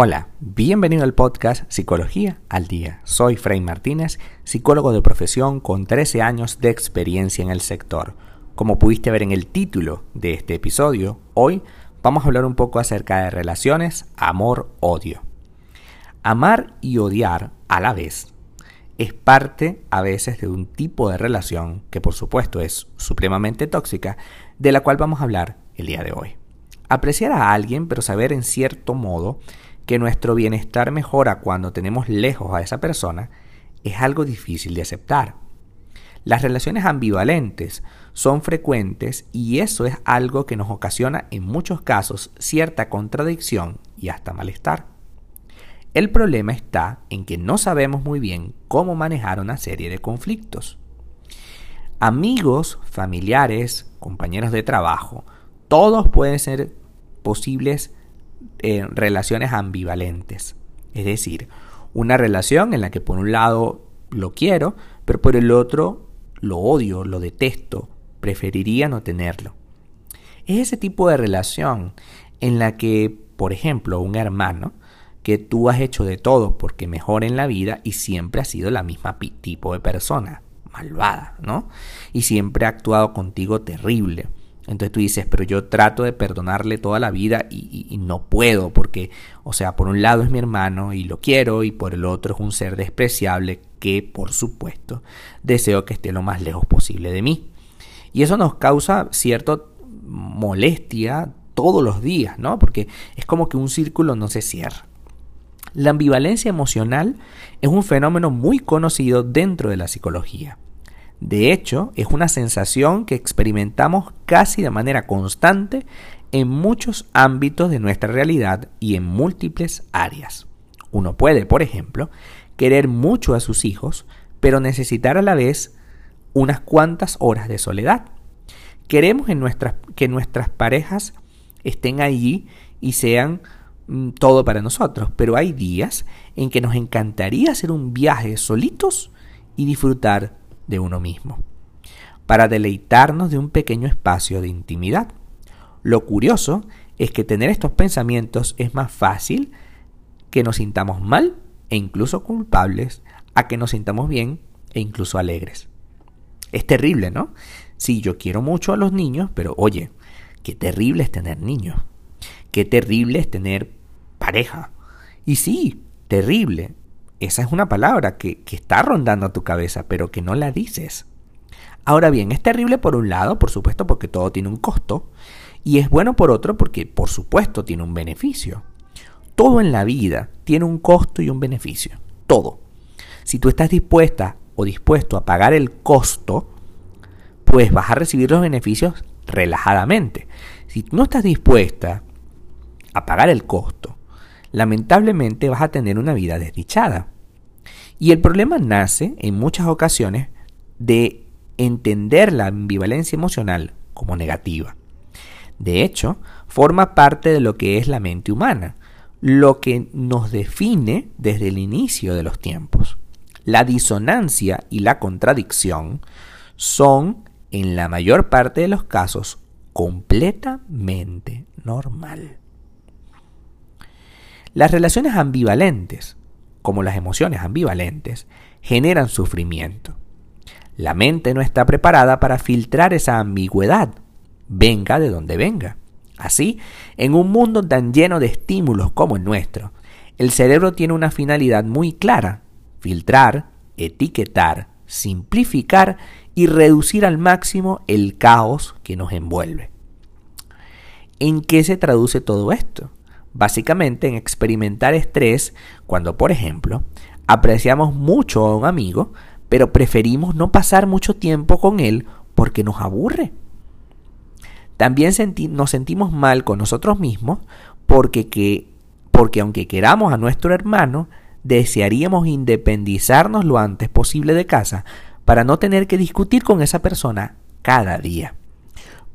Hola, bienvenido al podcast Psicología al Día. Soy Frei Martínez, psicólogo de profesión con 13 años de experiencia en el sector. Como pudiste ver en el título de este episodio, hoy vamos a hablar un poco acerca de relaciones amor-odio. Amar y odiar a la vez es parte a veces de un tipo de relación que por supuesto es supremamente tóxica, de la cual vamos a hablar el día de hoy. Apreciar a alguien, pero saber en cierto modo que nuestro bienestar mejora cuando tenemos lejos a esa persona es algo difícil de aceptar. Las relaciones ambivalentes son frecuentes y eso es algo que nos ocasiona en muchos casos cierta contradicción y hasta malestar. El problema está en que no sabemos muy bien cómo manejar una serie de conflictos. Amigos, familiares, compañeros de trabajo, todos pueden ser posibles eh, relaciones ambivalentes. Es decir, una relación en la que por un lado lo quiero, pero por el otro lo odio, lo detesto, preferiría no tenerlo. Es ese tipo de relación en la que, por ejemplo, un hermano, que tú has hecho de todo porque mejor en la vida y siempre has sido la misma tipo de persona, malvada, ¿no? Y siempre ha actuado contigo terrible. Entonces tú dices, pero yo trato de perdonarle toda la vida y, no puedo porque, o sea, por un lado es mi hermano y lo quiero y por el otro es un ser despreciable que, por supuesto, deseo que esté lo más lejos posible de mí. Y eso nos causa cierta molestia todos los días, ¿no? Porque es como que un círculo no se cierra. La ambivalencia emocional es un fenómeno muy conocido dentro de la psicología. De hecho, es una sensación que experimentamos casi de manera constante en muchos ámbitos de nuestra realidad y en múltiples áreas. Uno puede, por ejemplo, querer mucho a sus hijos, pero necesitar a la vez unas cuantas horas de soledad. Queremos en nuestras, que nuestras parejas estén allí y sean mm, todo para nosotros, pero hay días en que nos encantaría hacer un viaje solitos y disfrutar de uno mismo, para deleitarnos de un pequeño espacio de intimidad. Lo curioso es que tener estos pensamientos es más fácil que nos sintamos mal e incluso culpables a que nos sintamos bien e incluso alegres. Es terrible, ¿no? Sí, yo quiero mucho a los niños, pero oye, qué terrible es tener niños. Qué terrible es tener pareja. Y sí, terrible esa es una palabra que, está rondando a tu cabeza, pero que no la dices. Ahora bien, es terrible por un lado, por supuesto, porque todo tiene un costo, y es bueno por otro porque, por supuesto, tiene un beneficio. Todo en la vida tiene un costo y un beneficio. Todo. Si tú estás dispuesta o dispuesto a pagar el costo, pues vas a recibir los beneficios relajadamente. Si no estás dispuesta a pagar el costo, lamentablemente vas a tener una vida desdichada. Y el problema nace en muchas ocasiones de entender la ambivalencia emocional como negativa. De hecho, forma parte de lo que es la mente humana, lo que nos define desde el inicio de los tiempos. La disonancia y la contradicción son, en la mayor parte de los casos, completamente normal. Las relaciones ambivalentes, como las emociones ambivalentes, generan sufrimiento. La mente no está preparada para filtrar esa ambigüedad, venga de donde venga. Así, en un mundo tan lleno de estímulos como el nuestro, el cerebro tiene una finalidad muy clara, filtrar, etiquetar, simplificar y reducir al máximo el caos que nos envuelve. ¿En qué se traduce todo esto? Básicamente en experimentar estrés cuando, por ejemplo, apreciamos mucho a un amigo, pero preferimos no pasar mucho tiempo con él porque nos aburre. También nos sentimos mal con nosotros mismos porque, que, porque aunque queramos a nuestro hermano, desearíamos independizarnos lo antes posible de casa para no tener que discutir con esa persona cada día.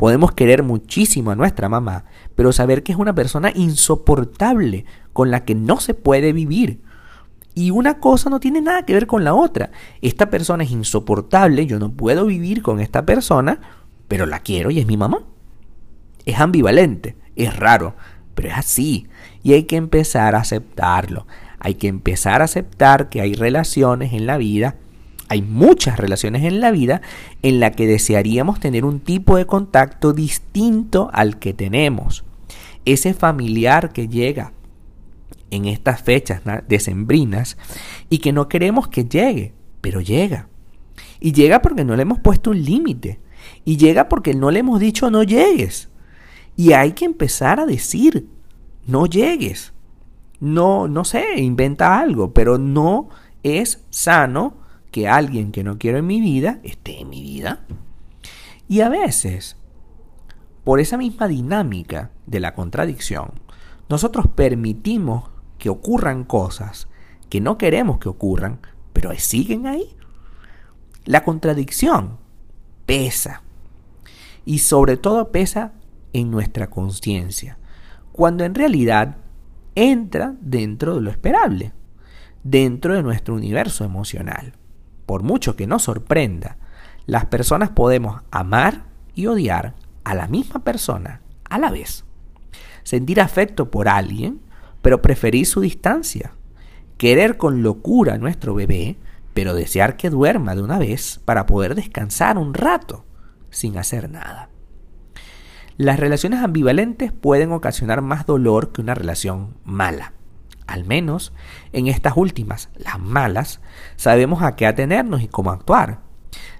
Podemos querer muchísimo a nuestra mamá, pero saber que es una persona insoportable con la que no se puede vivir. Y una cosa no tiene nada que ver con la otra. Esta persona es insoportable, yo no puedo vivir con esta persona, pero la quiero y es mi mamá. Es ambivalente, es raro, pero es así y hay que empezar a aceptarlo. Hay que empezar a aceptar que hay relaciones en la vida, hay muchas relaciones en la vida en la que desearíamos tener un tipo de contacto distinto al que tenemos. Ese familiar que llega en estas fechas decembrinas y que no queremos que llegue, pero llega. Y llega porque no le hemos puesto un límite. Y llega porque no le hemos dicho no llegues. Y hay que empezar a decir, no llegues. No, no sé, inventa algo, pero no es sano que alguien que no quiero en mi vida esté en mi vida. Y a veces, por esa misma dinámica de la contradicción, nosotros permitimos que ocurran cosas que no queremos que ocurran, pero siguen ahí. La contradicción pesa. Y sobre todo pesa en nuestra conciencia, cuando en realidad entra dentro de lo esperable, dentro de nuestro universo emocional. Por mucho que nos sorprenda, las personas podemos amar y odiar a la misma persona a la vez. Sentir afecto por alguien, pero preferir su distancia. Querer con locura a nuestro bebé, pero desear que duerma de una vez para poder descansar un rato sin hacer nada. Las relaciones ambivalentes pueden ocasionar más dolor que una relación mala. Al menos en estas últimas, las malas, sabemos a qué atenernos y cómo actuar.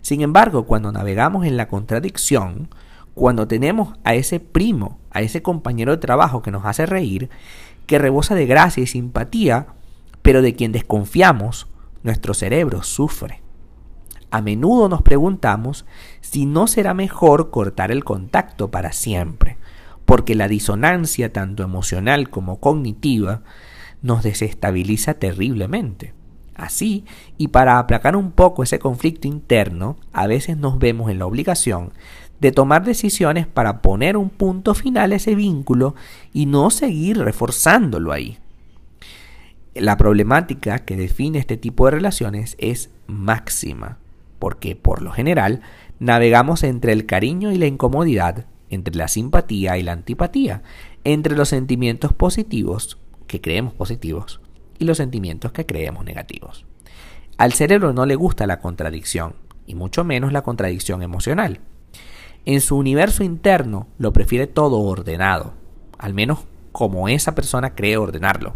Sin embargo, cuando navegamos en la contradicción, cuando tenemos a ese primo, a ese compañero de trabajo que nos hace reír, que rebosa de gracia y simpatía, pero de quien desconfiamos, nuestro cerebro sufre. A menudo nos preguntamos si no será mejor cortar el contacto para siempre, porque la disonancia tanto emocional como cognitiva nos desestabiliza terriblemente. Así, y para aplacar un poco ese conflicto interno, a veces nos vemos en la obligación de tomar decisiones para poner un punto final a ese vínculo y no seguir reforzándolo ahí. La problemática que define este tipo de relaciones es máxima porque por lo general navegamos entre el cariño y la incomodidad, entre la simpatía y la antipatía, entre los sentimientos positivos que creemos positivos y los sentimientos que creemos negativos. Al cerebro no le gusta la contradicción, y mucho menos la contradicción emocional. En su universo interno lo prefiere todo ordenado, al menos como esa persona cree ordenarlo.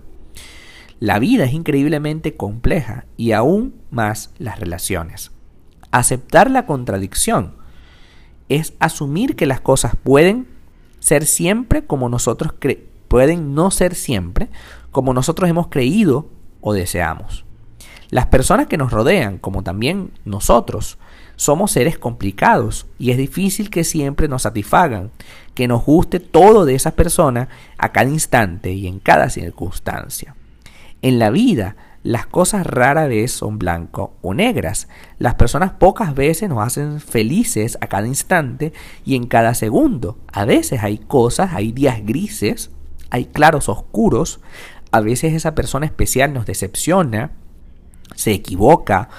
La vida es increíblemente compleja y aún más las relaciones. Aceptar la contradicción es asumir que las cosas pueden ser siempre como nosotros pueden no ser siempre como nosotros hemos creído o deseamos. Las personas que nos rodean, como también nosotros, somos seres complicados y es difícil que siempre nos satisfagan, que nos guste todo de esa persona a cada instante y en cada circunstancia. En la vida las cosas rara vez son blanco o negras. Las personas pocas veces nos hacen felices a cada instante y en cada segundo. A veces hay cosas, hay días grises, hay claros oscuros. A veces esa persona especial nos decepciona, se equivoca,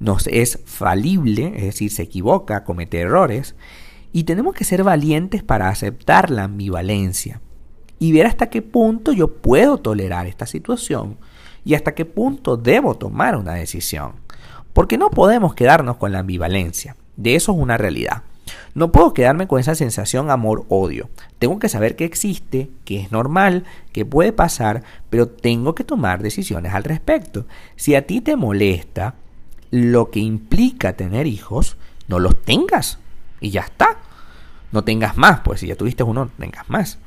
nos es falible, es decir, se equivoca, comete errores. Y tenemos que ser valientes para aceptar la ambivalencia y ver hasta qué punto yo puedo tolerar esta situación y hasta qué punto debo tomar una decisión. Porque no podemos quedarnos con la ambivalencia. De eso es una realidad. No puedo quedarme con esa sensación amor-odio. Tengo que saber que existe, que es normal, que puede pasar, pero tengo que tomar decisiones al respecto. Si a ti te molesta lo que implica tener hijos, no los tengas y ya está. No tengas más, pues si ya tuviste uno, no tengas más.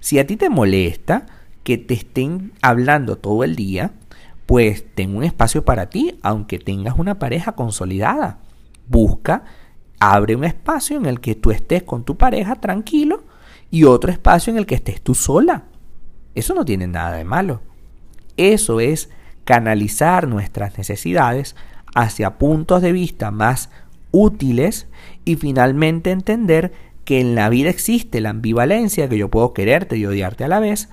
Si a ti te molesta que te estén hablando todo el día, pues ten un espacio para ti, aunque tengas una pareja consolidada. Busca, abre un espacio en el que tú estés con tu pareja tranquilo y otro espacio en el que estés tú sola. Eso no tiene nada de malo. Eso es canalizar nuestras necesidades hacia puntos de vista más útiles y finalmente entender que en la vida existe la ambivalencia, que yo puedo quererte y odiarte a la vez,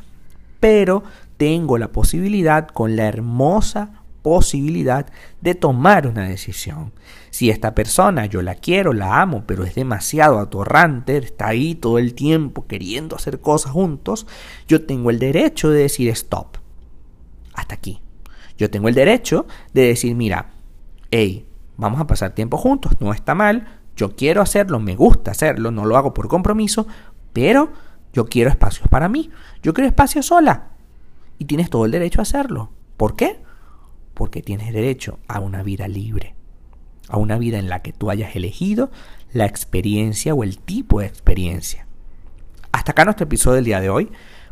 pero tengo la posibilidad con la hermosa posibilidad de tomar una decisión. Si esta persona yo la quiero, la amo, pero es demasiado atorrante, está ahí todo el tiempo queriendo hacer cosas juntos, yo tengo el derecho de decir stop. Hasta aquí. Yo tengo el derecho de decir, mira, hey, vamos a pasar tiempo juntos, no está mal, yo quiero hacerlo, me gusta hacerlo, no lo hago por compromiso, pero yo quiero espacios para mí, yo quiero espacio sola. Y tienes todo el derecho a hacerlo. ¿Por qué? Porque tienes derecho a una vida libre, a una vida en la que tú hayas elegido la experiencia o el tipo de experiencia. Hasta acá nuestro episodio del día de hoy.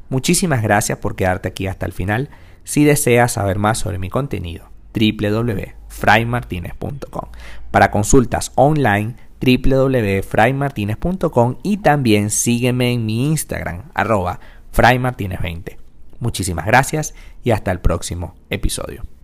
Muchísimas gracias por quedarte aquí hasta el final. Si deseas saber más sobre mi contenido, www.fraymartinez.com. Para consultas online, www.fraymartinez.com y también sígueme en mi Instagram, arroba fraymartinez20. Muchísimas gracias y hasta el próximo episodio.